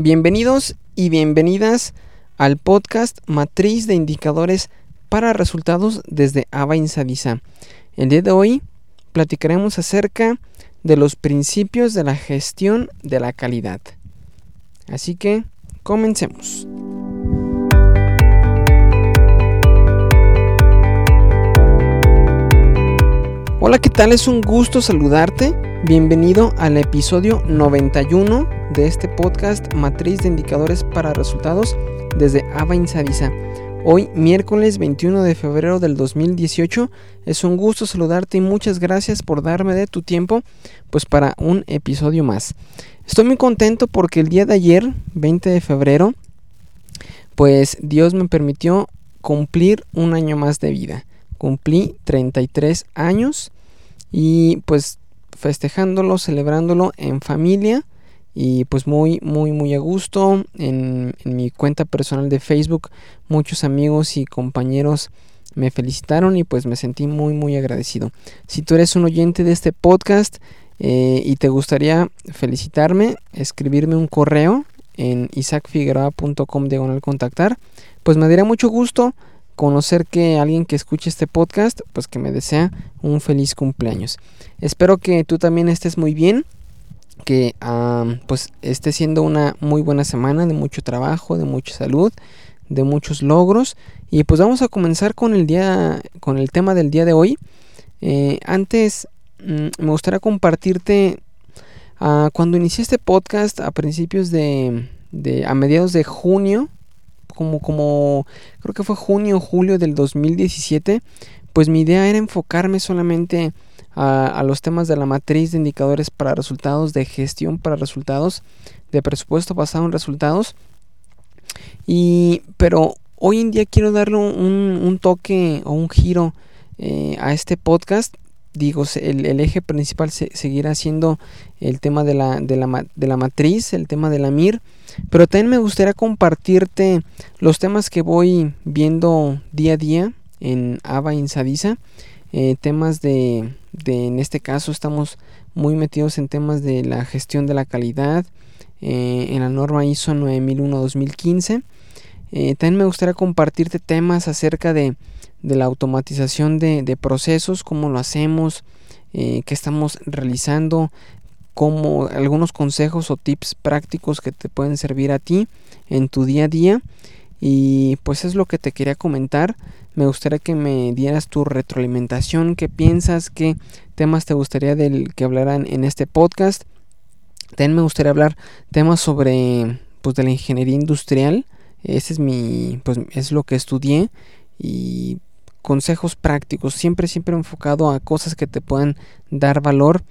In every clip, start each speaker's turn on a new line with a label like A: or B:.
A: Bienvenidos y bienvenidas al podcast Matriz de Indicadores para Resultados desde Ava Insadisa. El día de hoy platicaremos acerca de los principios de la gestión de la calidad. Así que comencemos. Hola, ¿qué tal? Es un gusto saludarte. Bienvenido al episodio 91 de este podcast Matriz de Indicadores para Resultados desde Ava Insadisa. Hoy, miércoles 21 de febrero del 2018, es un gusto saludarte y muchas gracias por darme de tu tiempo pues para un episodio más. Estoy muy contento porque el día de ayer, 20 de febrero, pues Dios me permitió cumplir un año más de vida cumplí 33 años y pues festejándolo, celebrándolo en familia y pues muy muy muy a gusto. En, mi cuenta personal de Facebook muchos amigos y compañeros me felicitaron y pues me sentí muy muy agradecido. Si tú eres un oyente de este podcast eh, y te gustaría felicitarme escribirme un correo en isaacfigueroa.com contactar pues me daría mucho gusto conocer que alguien que escuche este podcast, pues que me desea un feliz cumpleaños. Espero que tú también estés muy bien, que pues esté siendo una muy buena semana de mucho trabajo, de mucha salud, de muchos logros. Y pues vamos a comenzar con el día, con el tema del día de hoy. Eh, antes mm, me gustaría compartirte ah, cuando inicié este podcast a principios de, de a mediados de junio como, como creo que fue junio o julio del 2017, pues mi idea era enfocarme solamente a, los temas de la matriz de indicadores para resultados, de gestión para resultados, de presupuesto basado en resultados. Y, pero hoy en día quiero darle un, toque o un giro eh, a este podcast. Digo, el, eje principal seguirá siendo el tema de la, de, la, de la matriz, el tema de la MIR pero también me gustaría compartirte los temas que voy viendo día a día en Ava Insadisa. Eh, temas de, de, en este caso estamos muy metidos en temas de la gestión de la calidad eh, en la norma ISO 9001-2015. Eh, también me gustaría compartirte temas acerca de, de la automatización de, de, procesos, cómo lo hacemos, qué estamos realizando, algunos consejos o tips prácticos que te pueden servir a ti en tu día a día. Y pues es lo que te quería comentar. Me gustaría que me dieras tu retroalimentación, qué piensas, qué temas te gustaría del que hablaran en este podcast. También me gustaría hablar temas sobre pues de la ingeniería industrial. Ese es mi pues es lo que estudié y consejos prácticos, siempre siempre enfocado a cosas que te puedan dar valor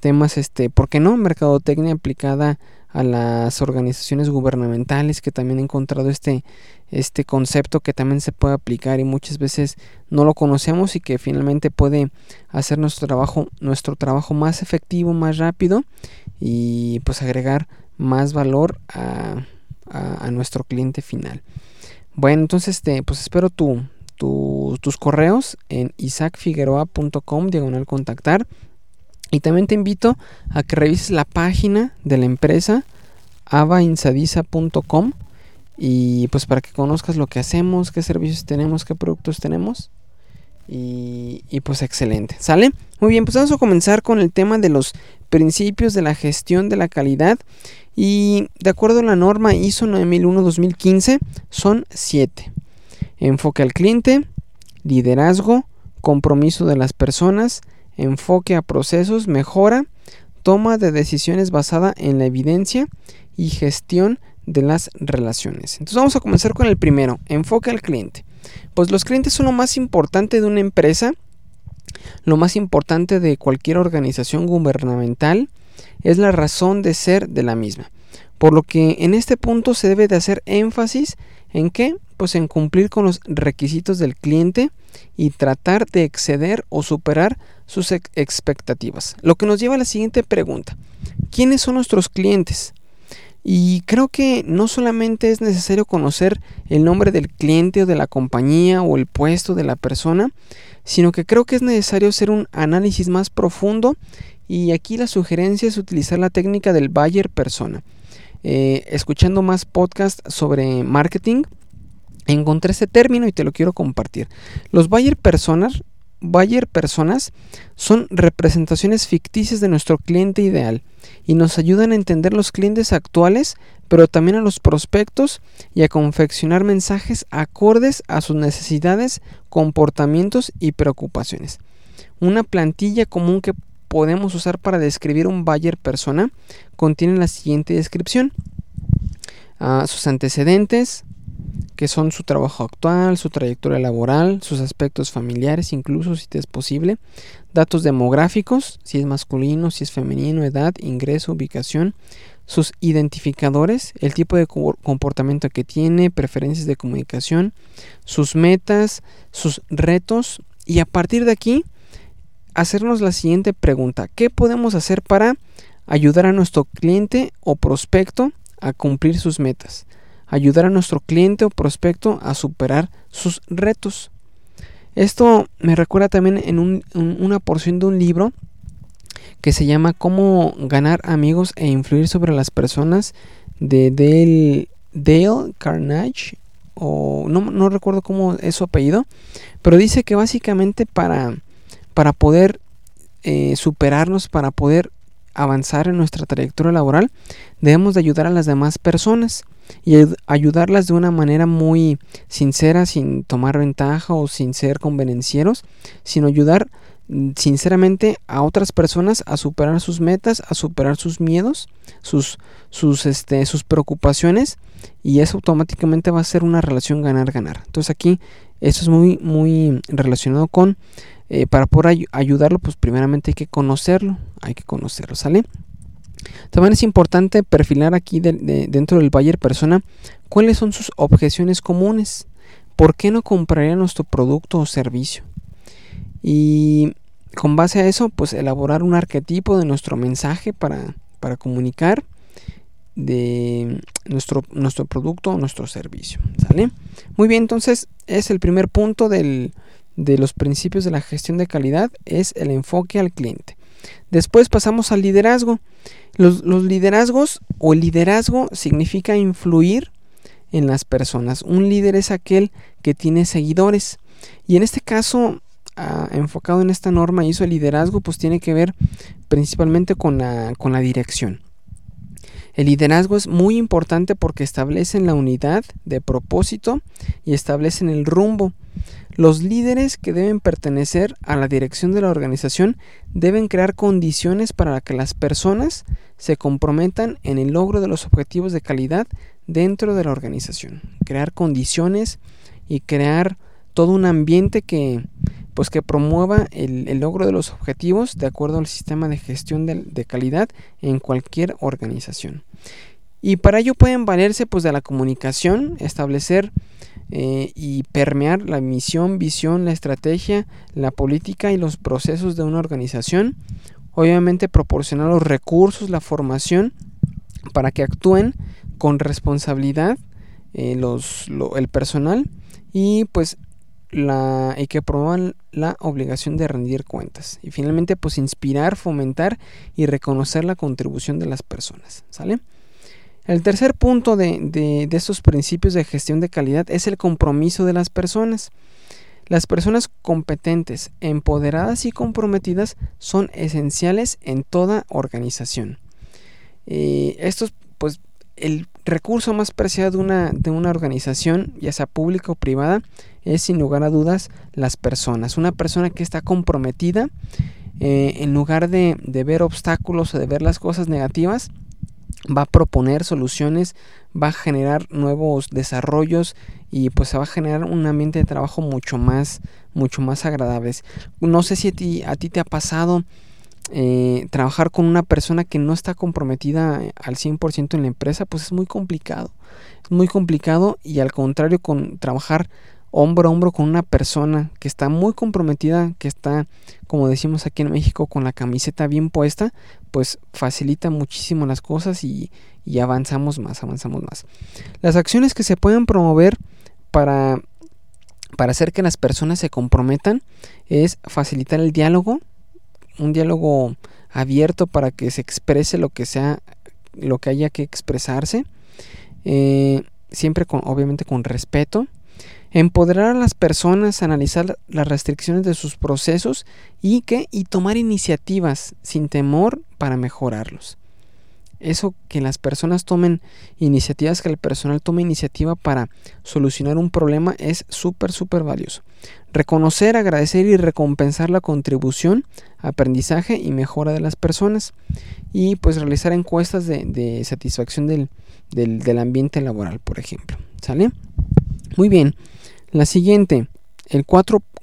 A: temas, este, ¿por qué no? Mercadotecnia aplicada a las organizaciones gubernamentales que también he encontrado este, este concepto que también se puede aplicar y muchas veces no lo conocemos y que finalmente puede hacer nuestro trabajo, nuestro trabajo más efectivo, más rápido y pues agregar más valor a, a, nuestro cliente final. Bueno, entonces este, pues espero tu, tus correos en isaacfigueroa.com diagonal contactar y también te invito a que revises la página de la empresa avainsadisa.com y pues para que conozcas lo que hacemos, qué servicios tenemos, qué productos tenemos. Y, pues excelente, ¿sale? Muy bien, pues vamos a comenzar con el tema de los principios de la gestión de la calidad. Y de acuerdo a la norma ISO 9001-2015 son 7. Enfoque al cliente, liderazgo, compromiso de las personas, enfoque a procesos, mejora, toma de decisiones basada en la evidencia y gestión de las relaciones. Entonces vamos a comenzar con el primero, enfoque al cliente. Pues los clientes son lo más importante de una empresa, lo más importante de cualquier organización gubernamental, es la razón de ser de la misma. Por lo que en este punto se debe de hacer énfasis en qué? Pues en cumplir con los requisitos del cliente y tratar de exceder o superar sus expectativas. Lo que nos lleva a la siguiente pregunta. ¿Quiénes son nuestros clientes? Y creo que no solamente es necesario conocer el nombre del cliente o de la compañía o el puesto de la persona, sino que creo que es necesario hacer un análisis más profundo y aquí la sugerencia es utilizar la técnica del Bayer persona. eh, escuchando más podcasts sobre marketing, encontré este término y te lo quiero compartir. Los buyer personas, buyer personas son representaciones ficticias de nuestro cliente ideal y nos ayudan a entender los clientes actuales, pero también a los prospectos y a confeccionar mensajes acordes a sus necesidades, comportamientos y preocupaciones. Una plantilla común que podemos usar para describir un buyer persona contiene la siguiente descripción. Ah, sus antecedentes, que son su trabajo actual, su trayectoria laboral, sus aspectos familiares, incluso si es posible, datos demográficos, si es masculino, si es femenino, edad, ingreso, ubicación, sus identificadores, el tipo de comportamiento que tiene, preferencias de comunicación, sus metas, sus retos. Y a partir de aquí hacernos la siguiente pregunta. ¿Qué podemos hacer para ayudar a nuestro cliente o prospecto a cumplir sus metas? Ayudar a nuestro cliente o prospecto a superar sus retos. Esto me recuerda también en una porción de un libro que se llama Cómo ganar amigos e influir sobre las personas de Dale, Dale Carnage o no, no recuerdo cómo es su apellido, pero dice que básicamente para para poder eh, superarnos, para poder avanzar en nuestra trayectoria laboral, debemos de ayudar a las demás personas y ayudarlas de una manera muy sincera, sin tomar ventaja o sin ser convenencieros, sino ayudar sinceramente a otras personas a superar sus metas, a superar sus miedos, sus, sus, este, sus preocupaciones y eso automáticamente va a ser una relación ganar-ganar. Entonces aquí esto es muy, muy relacionado con eh, para poder ayudarlo, pues primeramente hay que conocerlo, hay que conocerlo, ¿sale? También es importante perfilar aquí dentro del buyer persona cuáles son sus objeciones comunes. ¿Por qué no compraría nuestro producto o servicio? Y con base a eso, pues elaborar un arquetipo de nuestro mensaje para, para comunicar de nuestro, nuestro producto o nuestro servicio. ¿Sale? Muy bien, entonces es el primer punto del, de los principios de la gestión de calidad es el enfoque al cliente. Después pasamos al liderazgo. Los, liderazgos o el liderazgo significa influir en las personas. Un líder es aquel que tiene seguidores. Y en este caso, enfocado en esta norma, hizo el liderazgo, pues tiene que ver principalmente con la, con la dirección. El liderazgo es muy importante porque establecen la unidad de propósito y establecen el rumbo. Los líderes que deben pertenecer a la dirección de la organización deben crear condiciones para que las personas se comprometan en el logro de los objetivos de calidad dentro de la organización. Crear condiciones y crear todo un ambiente que pues que promueva el, logro de los objetivos de acuerdo al sistema de gestión de, calidad en cualquier organización. Y para ello pueden valerse pues de la comunicación, establecer eh, y permear la misión, visión, la estrategia, la política y los procesos de una organización. Obviamente proporcionar los recursos, la formación para que actúen con responsabilidad eh, los, el personal y pues y que promuevan la obligación de rendir cuentas. Y finalmente pues inspirar, fomentar y reconocer la contribución de las personas. ¿Sale? El tercer punto de, estos principios de gestión de calidad es el compromiso de las personas. Las personas competentes, empoderadas y comprometidas son esenciales en toda organización. Eh, esto es pues el recurso más preciado de una, de una organización, ya sea pública o privada, es sin lugar a dudas las personas. Una persona que está comprometida, eh, en lugar de, de ver obstáculos o de ver las cosas negativas, va a proponer soluciones, va a generar nuevos desarrollos y pues se va a generar un ambiente de trabajo mucho más, mucho más agradables. No sé si a ti, a ti te ha pasado eh, trabajar con una persona que no está comprometida al 100% en la empresa, pues es muy complicado. Es muy complicado y al contrario con trabajar hombro a hombro con una persona que está muy comprometida, que está, como decimos aquí en México, con la camiseta bien puesta, pues facilita muchísimo las cosas y, avanzamos más, avanzamos más. Las acciones que se pueden promover para, para hacer que las personas se comprometan es facilitar el diálogo, un diálogo abierto para que se exprese lo que sea lo que haya que expresarse, eh, siempre con, obviamente con respeto, empoderar a las personas, analizar las restricciones de sus procesos y que y tomar iniciativas sin temor para mejorarlos. Eso que las personas tomen iniciativas, que el personal tome iniciativa para solucionar un problema es súper, súper valioso. Reconocer, agradecer y recompensar la contribución, aprendizaje y mejora de las personas. Y pues realizar encuestas de, satisfacción del, del ambiente laboral, por ejemplo. ¿Sale? Muy bien. La siguiente, el,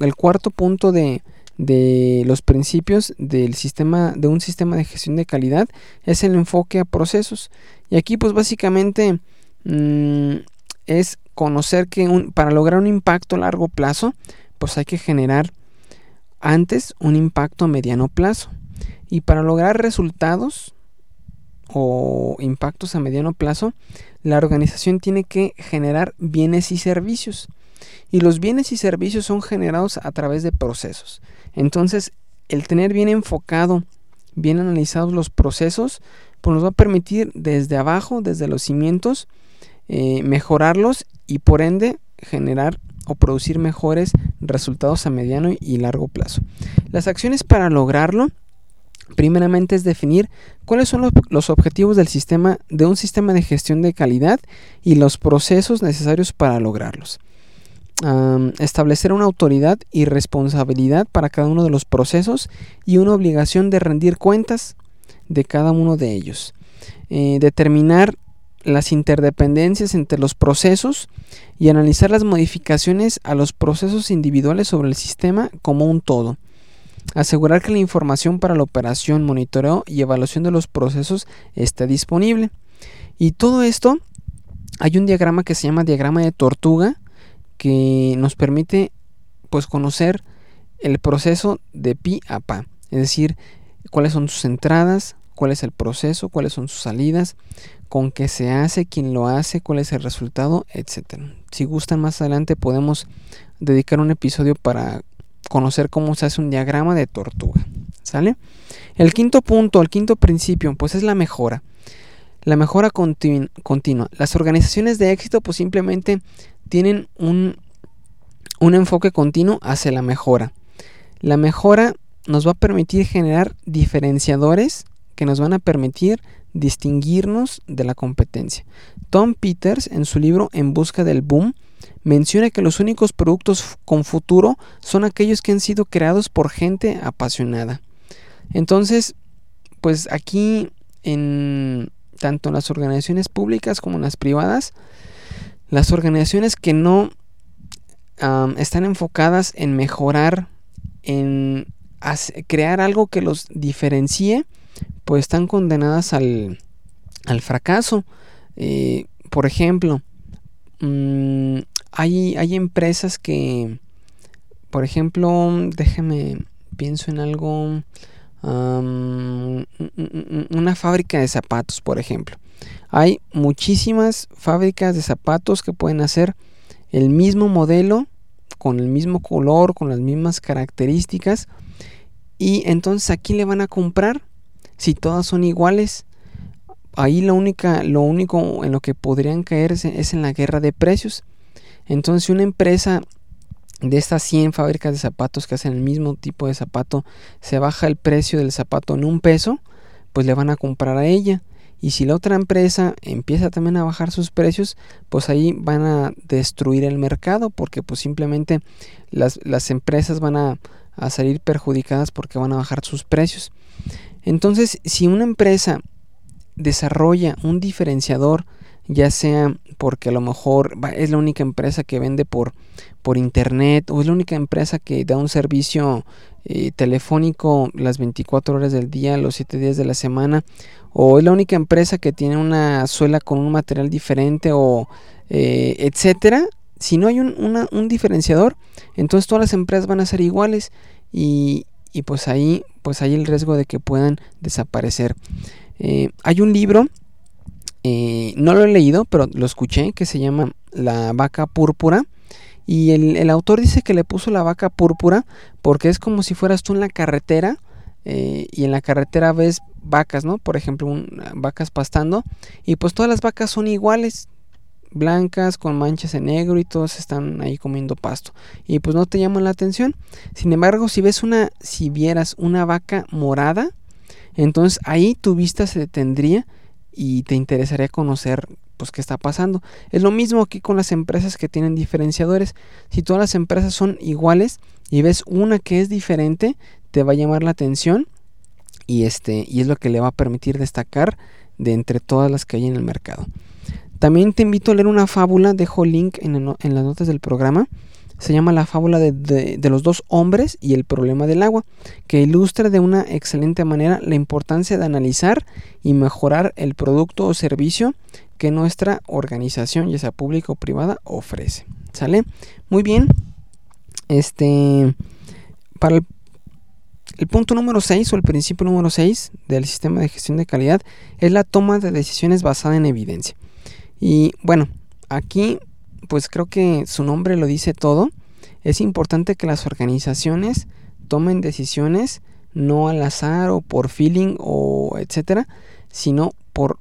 A: el cuarto punto de, los principios del sistema, de un sistema de gestión de calidad es el enfoque a procesos. Y aquí pues básicamente mm, es conocer que para lograr un impacto a largo plazo, pues hay que generar antes un impacto a mediano plazo. Y para lograr resultados o impactos a mediano plazo, la organización tiene que generar bienes y servicios y los bienes y servicios son generados a través de procesos. Entonces, el tener bien enfocado, bien analizados los procesos, pues nos va a permitir desde abajo, desde los cimientos, eh, mejorarlos y por ende generar o producir mejores resultados a mediano y largo plazo. Las acciones para lograrlo, primeramente es definir cuáles son los, los, objetivos del sistema de un sistema de gestión de calidad y los procesos necesarios para lograrlos establecer una autoridad y responsabilidad para cada uno de los procesos y una obligación de rendir cuentas de cada uno de ellos. Eh, determinar las interdependencias entre los procesos y analizar las modificaciones a los procesos individuales sobre el sistema como un todo. Asegurar que la información para la operación, monitoreo y evaluación de los procesos esté disponible. Y todo esto, hay un diagrama que se llama diagrama de tortuga, que nos permite pues conocer el proceso de pi a pa, es decir, cuáles son sus entradas, cuál es el proceso, cuáles son sus salidas, con qué se hace, quién lo hace, cuál es el resultado, etcétera. Si gustan más adelante podemos dedicar un episodio para conocer cómo se hace un diagrama de tortuga. ¿Sale? El quinto punto, el quinto principio, pues es la mejora. La mejora continua. Las organizaciones de éxito pues simplemente tienen un, un enfoque continuo hacia la mejora. La mejora nos va a permitir generar diferenciadores que nos van a permitir distinguirnos de la competencia. Tom Peters, en su libro En Busca del Boom, menciona que los únicos productos con futuro son aquellos que han sido creados por gente apasionada. Entonces, pues aquí en tanto las organizaciones públicas como las privadas, las organizaciones que no están enfocadas en mejorar, en crear algo que los diferencie, pues están condenadas al, fracaso. Eh, por ejemplo, mm, hay, hay empresas que, por ejemplo, déjeme, pienso en algo, una fábrica de zapatos, por ejemplo. Hay muchísimas fábricas de zapatos que pueden hacer el mismo modelo, con el mismo color, con las mismas características. Y entonces aquí le van a comprar si todas son iguales. Ahí la única, lo único en lo que podrían caerse es en la guerra de precios. Entonces una empresa de estas 100 fábricas de zapatos que hacen el mismo tipo de zapato se baja el precio del zapato en un peso, pues le van a comprar a ella. Y si la otra empresa empieza también a bajar sus precios, pues ahí van a destruir el mercado porque pues simplemente las, empresas van a, a salir perjudicadas porque van a bajar sus precios. Entonces, si una empresa desarrolla un diferenciador, ya sea porque a lo mejor es la única empresa que vende por, por internet o es la única empresa que da un servicio eh, telefónico las 24 horas del día, los 7 días de la semana, o es la única empresa que tiene una suela con un material diferente o eh, etcétera. Si no hay un, diferenciador, entonces todas las empresas van a ser iguales y, pues ahí pues hay el riesgo de que puedan desaparecer. Eh, hay un libro eh, no lo he leído, pero lo escuché, que se llama La vaca púrpura. Y el, autor dice que le puso la vaca púrpura porque es como si fueras tú en la carretera eh, y en la carretera ves vacas, ¿no? Por ejemplo, vacas pastando y pues todas las vacas son iguales, blancas con manchas en negro y todas están ahí comiendo pasto y pues no te llaman la atención. Sin embargo, si ves una, si vieras una vaca morada, entonces ahí tu vista se detendría y te interesaría conocer pues qué está pasando. Es lo mismo aquí con las empresas que tienen diferenciadores. Si todas las empresas son iguales y ves una que es diferente, te va a llamar la atención y este y es lo que le va a permitir destacar de entre todas las que hay en el mercado. También te invito a leer una fábula, dejo link en, en las notas del programa. Se llama La fábula de, de, los dos hombres y el problema del agua, que ilustra de una excelente manera la importancia de analizar y mejorar el producto o servicio que nuestra organización, ya sea pública o privada, ofrece. ¿Sale? Muy bien. Este, para el, el punto número 6 o el principio número 6 del sistema de gestión de calidad es la toma de decisiones basada en evidencia. Y bueno, aquí pues creo que su nombre lo dice todo. Es importante que las organizaciones tomen decisiones no al azar o por feeling o etcétera, sino por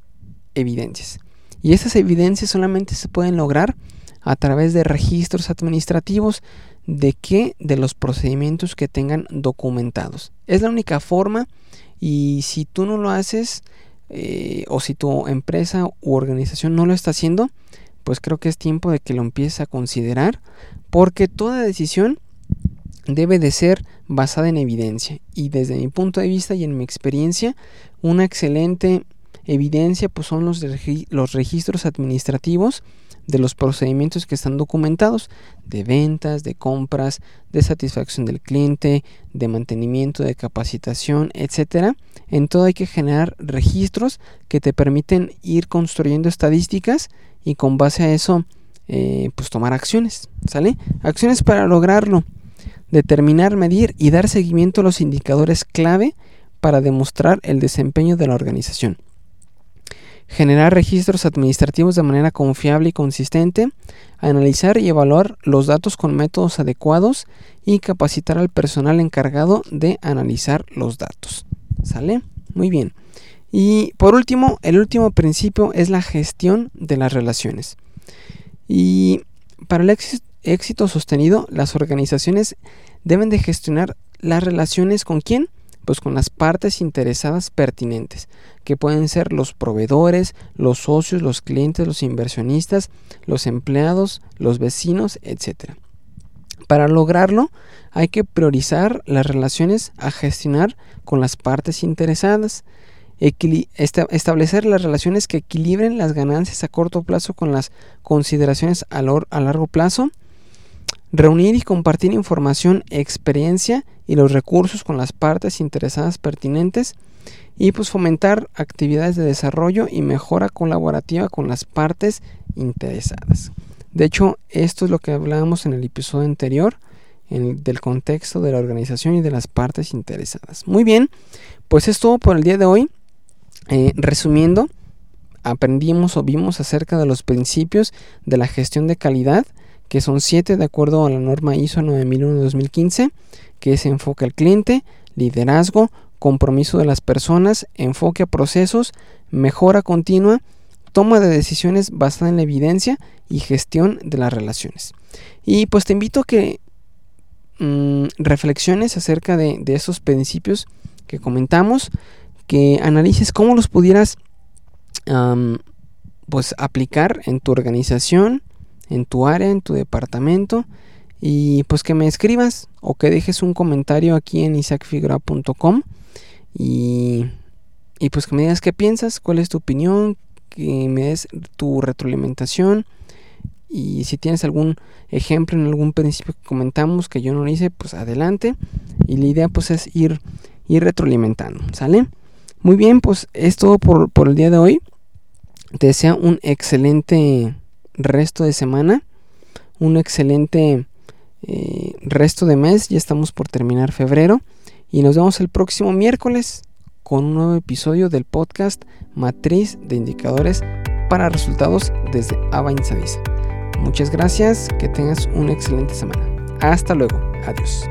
A: evidencias. Y esas evidencias solamente se pueden lograr a través de registros administrativos de qué de los procedimientos que tengan documentados. Es la única forma y si tú no lo haces eh, o si tu empresa u organización no lo está haciendo, pues creo que es tiempo de que lo empieces a considerar porque toda decisión debe de ser basada en evidencia. Y desde mi punto de vista y en mi experiencia una excelente evidencia pues son los, los registros administrativos de los procedimientos que están documentados de ventas, de compras, de satisfacción del cliente, de mantenimiento, de capacitación, etcétera. En todo hay que generar registros que te permiten ir construyendo estadísticas y con base a eso eh, pues tomar acciones, ¿sale? Acciones para lograrlo, determinar, medir y dar seguimiento a los indicadores clave para demostrar el desempeño de la organización generar registros administrativos de manera confiable y consistente, analizar y evaluar los datos con métodos adecuados y capacitar al personal encargado de analizar los datos. ¿Sale? Muy bien. Y por último, el último principio es la gestión de las relaciones. Y para el éxito sostenido, las organizaciones deben de gestionar las relaciones con quién? Pues con las partes interesadas pertinentes, que pueden ser los proveedores, los socios, los clientes, los inversionistas, los empleados, los vecinos, etc. Para lograrlo, hay que priorizar las relaciones a gestionar con las partes interesadas, establecer las relaciones que equilibren las ganancias a corto plazo con las consideraciones a, a largo plazo, reunir y compartir información, experiencia y los recursos con las partes interesadas pertinentes y pues fomentar actividades de desarrollo y mejora colaborativa con las partes interesadas. De hecho, esto es lo que hablábamos en el episodio anterior del contexto de la organización y de las partes interesadas. Muy bien, pues es todo por el día de hoy. Eh, resumiendo, aprendimos o vimos acerca de los principios de la gestión de calidad que son siete de acuerdo a la norma ISO 9001-2015, que es enfoque al cliente, liderazgo, compromiso de las personas, enfoque a procesos, mejora continua, toma de decisiones basada en la evidencia y gestión de las relaciones. Y pues te invito a que mm, reflexiones acerca de, esos principios que comentamos, que analices cómo los pudieras pues aplicar en tu organización, en tu área, en tu departamento. Y pues que me escribas o que dejes un comentario aquí en isaacfigura.com y, y pues que me digas qué piensas, cuál es tu opinión, que me des tu retroalimentación y si tienes algún ejemplo en algún principio que comentamos que yo no lo hice, pues adelante. Y la idea pues es ir, ir retroalimentando, ¿sale? Muy bien, pues es todo por, por el día de hoy. Te deseo un excelente resto de semana, un excelente eh, resto de mes, ya estamos por terminar febrero y nos vemos el próximo miércoles con un nuevo episodio del podcast Matriz de Indicadores para Resultados desde Ava Muchas gracias, que tengas una excelente semana. Hasta luego, adiós.